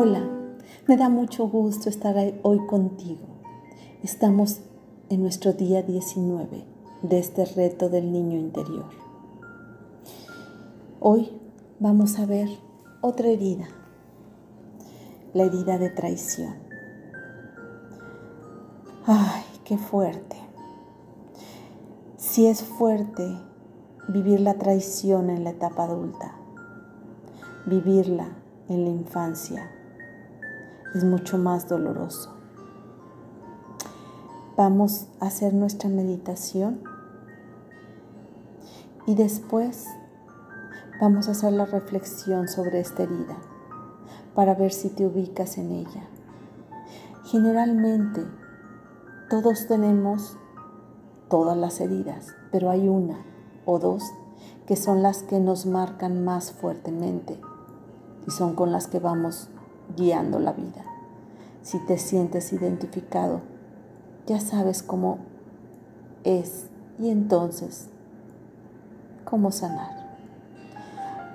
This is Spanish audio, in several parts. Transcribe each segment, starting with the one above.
Hola, me da mucho gusto estar hoy contigo. Estamos en nuestro día 19 de este reto del niño interior. Hoy vamos a ver otra herida, la herida de traición. Ay, qué fuerte. Si es fuerte vivir la traición en la etapa adulta, vivirla en la infancia es mucho más doloroso. Vamos a hacer nuestra meditación y después vamos a hacer la reflexión sobre esta herida para ver si te ubicas en ella. Generalmente todos tenemos todas las heridas, pero hay una o dos que son las que nos marcan más fuertemente y son con las que vamos guiando la vida. Si te sientes identificado, ya sabes cómo es y entonces cómo sanar.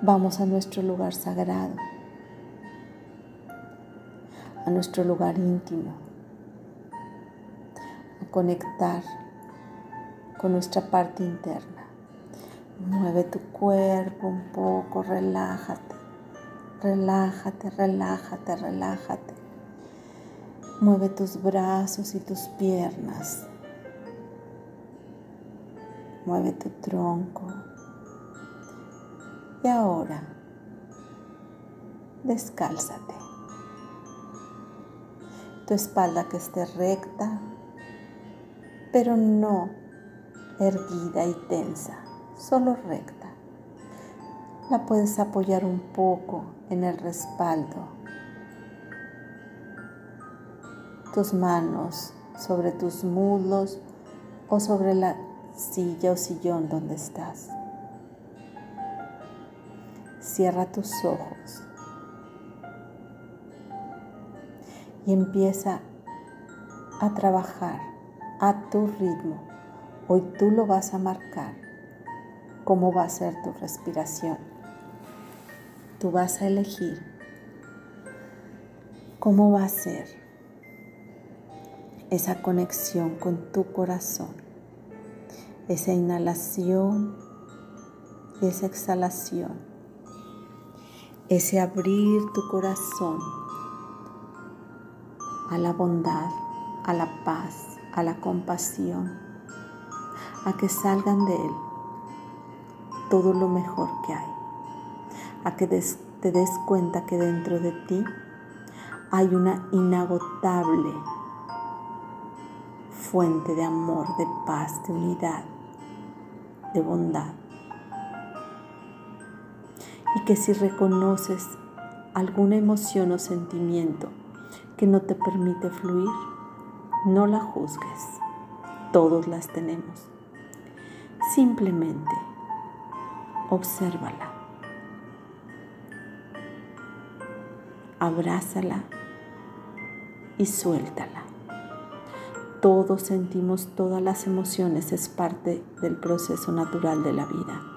Vamos a nuestro lugar sagrado, a nuestro lugar íntimo, a conectar con nuestra parte interna. Mueve tu cuerpo un poco, relájate, relájate, relájate, relájate. Mueve tus brazos y tus piernas. Mueve tu tronco. Y ahora, descálzate. Tu espalda que esté recta, pero no erguida y tensa, solo recta. La puedes apoyar un poco en el respaldo. Tus manos sobre tus muslos o sobre la silla o sillón donde estás. Cierra tus ojos y empieza a trabajar a tu ritmo. Hoy tú lo vas a marcar cómo va a ser tu respiración. Tú vas a elegir cómo va a ser esa conexión con tu corazón, esa inhalación y esa exhalación ese abrir tu corazón a la bondad, a la paz, a la compasión, a que salgan de él todo lo mejor que hay, a que te des cuenta que dentro de ti hay una inagotable fuente de amor, de paz, de unidad, de bondad y que si reconoces alguna emoción o sentimiento que no te permite fluir, no la juzgues. Todos las tenemos. Simplemente obsérvala. Abrázala y suéltala. Todos sentimos todas las emociones, es parte del proceso natural de la vida.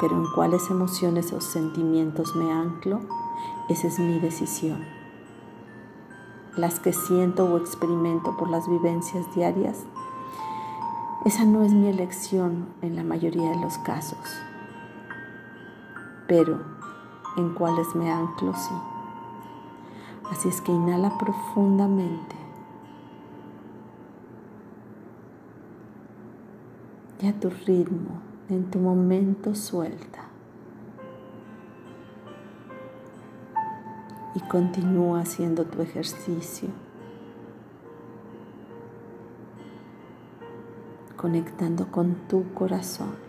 pero en cuáles emociones o sentimientos me anclo, esa es mi decisión. Las que siento o experimento por las vivencias diarias, esa no es mi elección en la mayoría de los casos, pero en cuáles me anclo sí. Así es que inhala profundamente. Y a tu ritmo en tu momento suelta. Y continúa haciendo tu ejercicio. Conectando con tu corazón.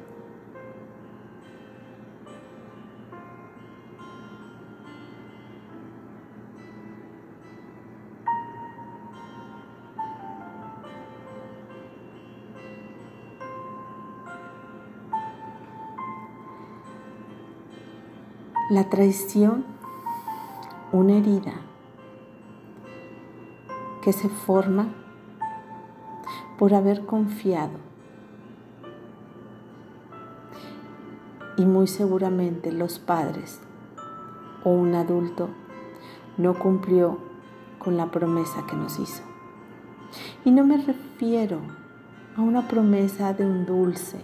La traición, una herida que se forma por haber confiado Y muy seguramente los padres o un adulto no cumplió con la promesa que nos hizo. Y no me refiero a una promesa de un dulce.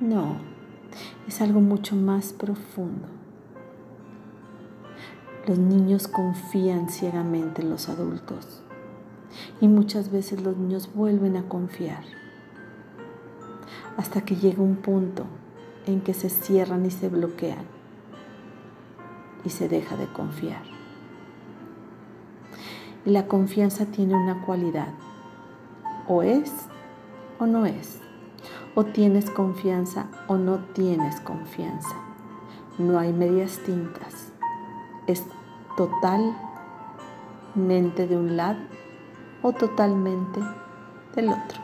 No, es algo mucho más profundo. Los niños confían ciegamente en los adultos y muchas veces los niños vuelven a confiar hasta que llega un punto en que se cierran y se bloquean y se deja de confiar. Y la confianza tiene una cualidad, o es o no es, o tienes confianza o no tienes confianza. No hay medias tintas es totalmente de un lado o totalmente del otro.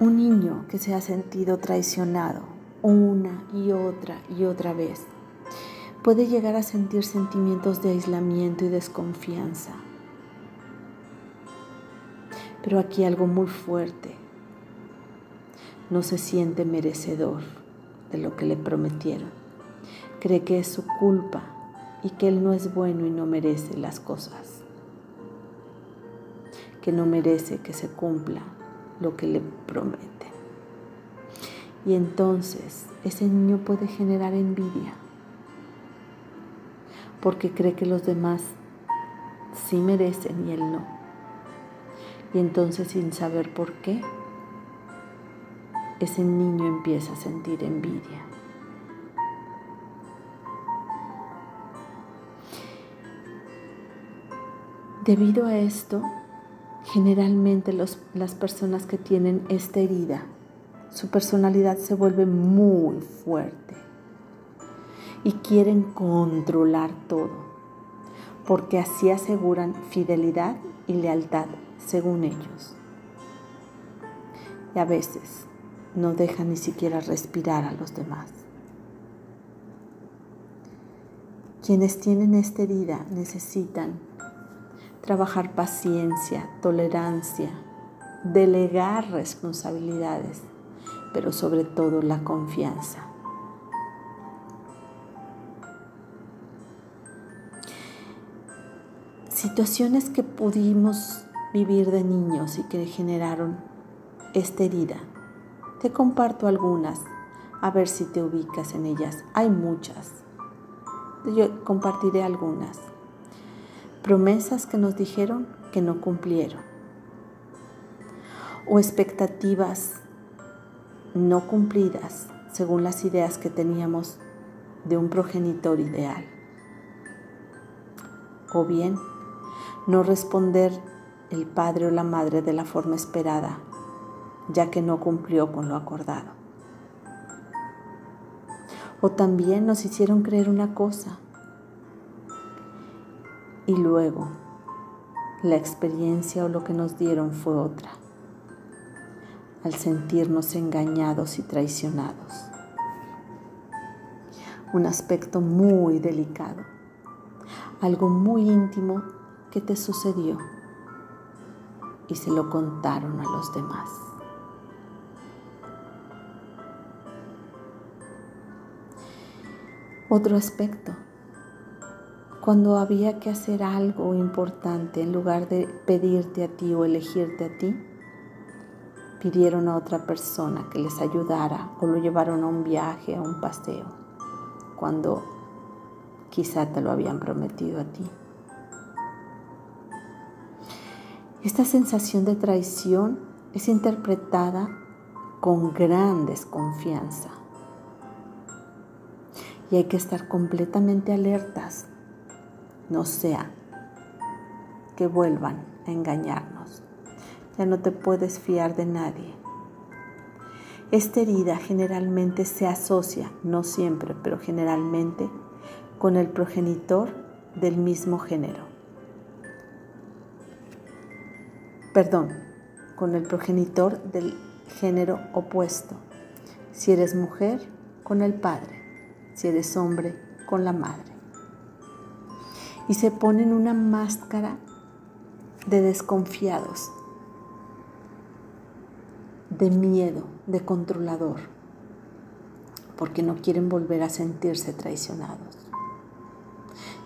Un niño que se ha sentido traicionado una y otra y otra vez puede llegar a sentir sentimientos de aislamiento y desconfianza. Pero aquí algo muy fuerte. No se siente merecedor de lo que le prometieron. Cree que es su culpa y que él no es bueno y no merece las cosas. Que no merece que se cumpla lo que le promete. Y entonces ese niño puede generar envidia porque cree que los demás sí merecen y él no. Y entonces sin saber por qué, ese niño empieza a sentir envidia. Debido a esto, generalmente las personas que tienen esta herida, su personalidad se vuelve muy fuerte y quieren controlar todo, porque así aseguran fidelidad y lealtad según ellos. Y a veces no deja ni siquiera respirar a los demás. Quienes tienen esta herida necesitan trabajar paciencia, tolerancia, delegar responsabilidades, pero sobre todo la confianza. Situaciones que pudimos vivir de niños y que generaron esta herida te comparto algunas, a ver si te ubicas en ellas. Hay muchas. Yo compartiré algunas. Promesas que nos dijeron que no cumplieron. O expectativas no cumplidas según las ideas que teníamos de un progenitor ideal. O bien, no responder el padre o la madre de la forma esperada ya que no cumplió con lo acordado. O también nos hicieron creer una cosa y luego la experiencia o lo que nos dieron fue otra, al sentirnos engañados y traicionados. Un aspecto muy delicado, algo muy íntimo que te sucedió y se lo contaron a los demás. Otro aspecto, cuando había que hacer algo importante, en lugar de pedirte a ti o elegirte a ti, pidieron a otra persona que les ayudara o lo llevaron a un viaje, a un paseo, cuando quizá te lo habían prometido a ti. Esta sensación de traición es interpretada con gran desconfianza y hay que estar completamente alertas, no sea que vuelvan a engañarnos. Ya no te puedes fiar de nadie. Esta herida generalmente se asocia, no siempre, pero generalmente, con el progenitor del mismo género. Perdón, con el progenitor del género opuesto. Si eres mujer, con el padre si eres hombre, con la madre. Y se ponen una máscara de desconfiados. de miedo, de controlador, porque no quieren volver a sentirse traicionados,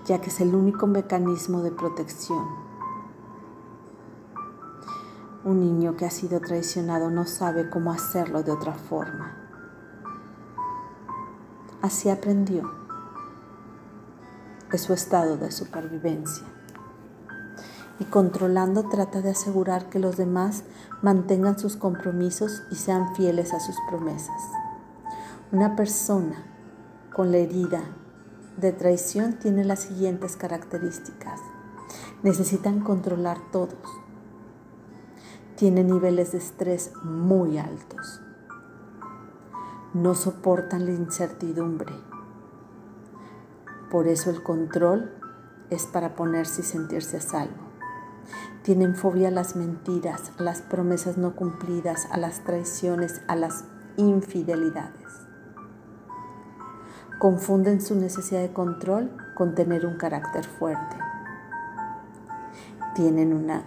ya que es el único mecanismo de protección. Un niño que ha sido traicionado no sabe cómo hacerlo de otra forma. Así aprendió. Es su estado de supervivencia y controlando trata de asegurar que los demás mantengan sus compromisos y sean fieles a sus promesas. Una persona con la herida de traición tiene las siguientes características. Necesitan controlar todos. Tienen niveles de estrés muy altos. No soportan la incertidumbre. Por eso el control es para ponerse y sentirse a salvo. Tienen fobia a las mentiras, a las promesas no cumplidas, a las traiciones, a las infidelidades. Confunden su necesidad de control con tener un carácter fuerte. Tienen una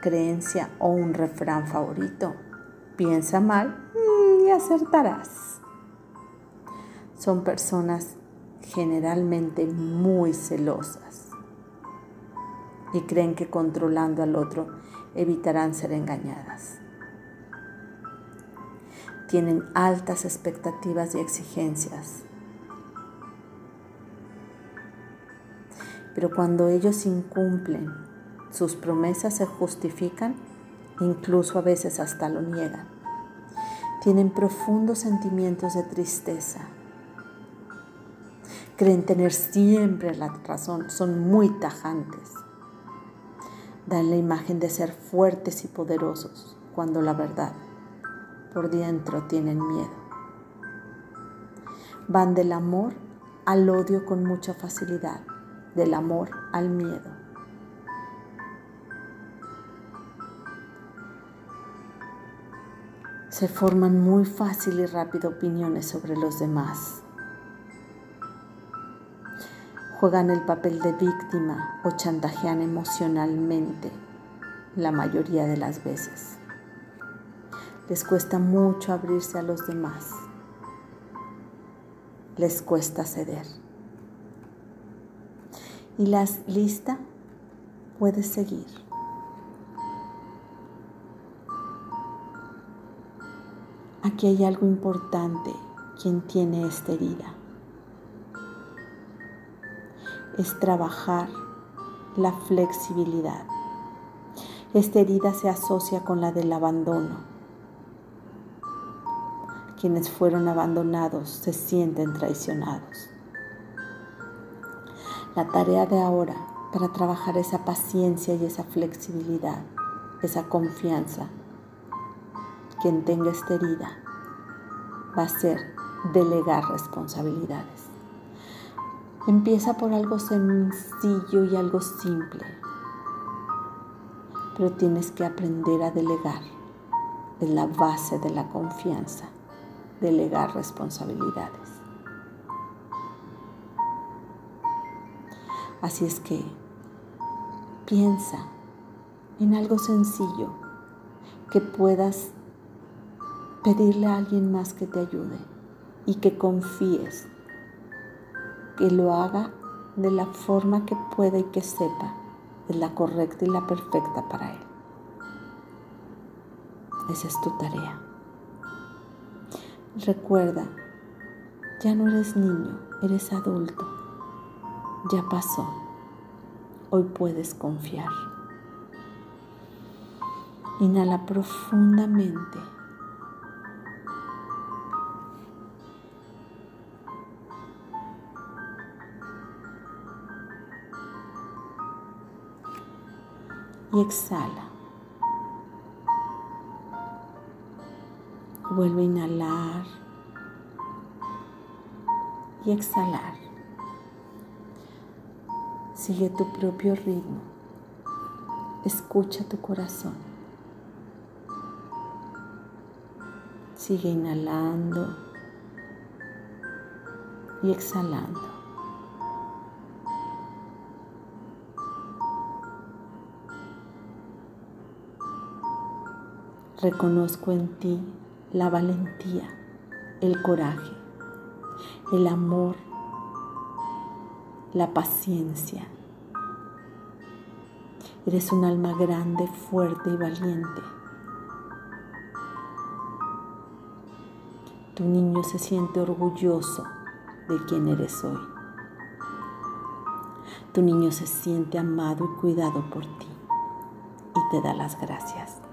creencia o un refrán favorito. Piensa mal y acertarás. Son personas generalmente muy celosas y creen que controlando al otro evitarán ser engañadas. Tienen altas expectativas y exigencias. Pero cuando ellos incumplen sus promesas se justifican, incluso a veces hasta lo niegan. Tienen profundos sentimientos de tristeza. Creen tener siempre la razón, son muy tajantes dan la imagen de ser fuertes y poderosos, cuando la verdad por dentro tienen miedo. Van del amor al odio con mucha facilidad, del amor al miedo. Se forman muy fácil y rápido opiniones sobre los demás juegan el papel de víctima o chantajean emocionalmente la mayoría de las veces. Les cuesta mucho abrirse a los demás. Les cuesta ceder. Y la lista puede seguir. Aquí hay algo importante quien tiene esta herida es trabajar la flexibilidad. Esta herida se asocia con la del abandono. Quienes fueron abandonados se sienten traicionados. La tarea de ahora para trabajar esa paciencia y esa flexibilidad, esa confianza, quien tenga esta herida, va a ser delegar responsabilidades. Empieza por algo sencillo y algo simple, pero tienes que aprender a delegar. Es la base de la confianza, delegar responsabilidades. Así es que piensa en algo sencillo que puedas pedirle a alguien más que te ayude y que confíes que lo haga de la forma que pueda y que sepa es la correcta y la perfecta para él. Esa es tu tarea. Recuerda, ya no eres niño, eres adulto. Ya pasó. Hoy puedes confiar. Inhala profundamente. Y exhala. Vuelve a inhalar y exhalar. Sigue tu propio ritmo. Escucha tu corazón. Sigue inhalando y exhalando. Reconozco en ti la valentía, el coraje, el amor, la paciencia. Eres un alma grande, fuerte y valiente. Tu niño se siente orgulloso de quien eres hoy. Tu niño se siente amado y cuidado por ti y te da las gracias.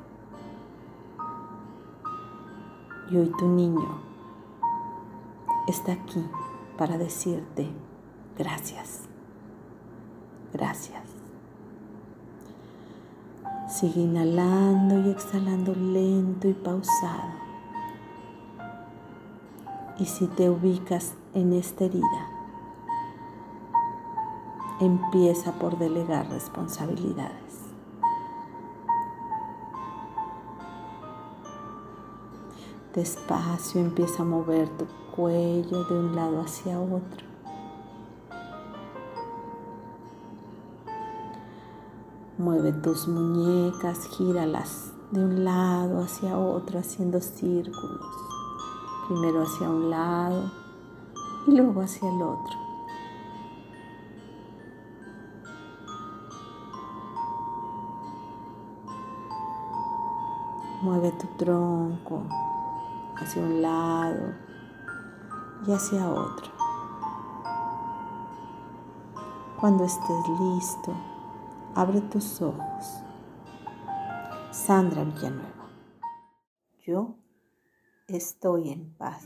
Y tu niño está aquí para decirte gracias, gracias. Sigue inhalando y exhalando lento y pausado. Y si te ubicas en esta herida, empieza por delegar responsabilidades. Despacio empieza a mover tu cuello de un lado hacia otro. Mueve tus muñecas, gíralas de un lado hacia otro haciendo círculos primero hacia un lado y luego hacia el otro. Mueve tu tronco hacia un lado y hacia otro. Cuando estés listo, abre tus ojos. Sandra Villanueva. Yo estoy en paz.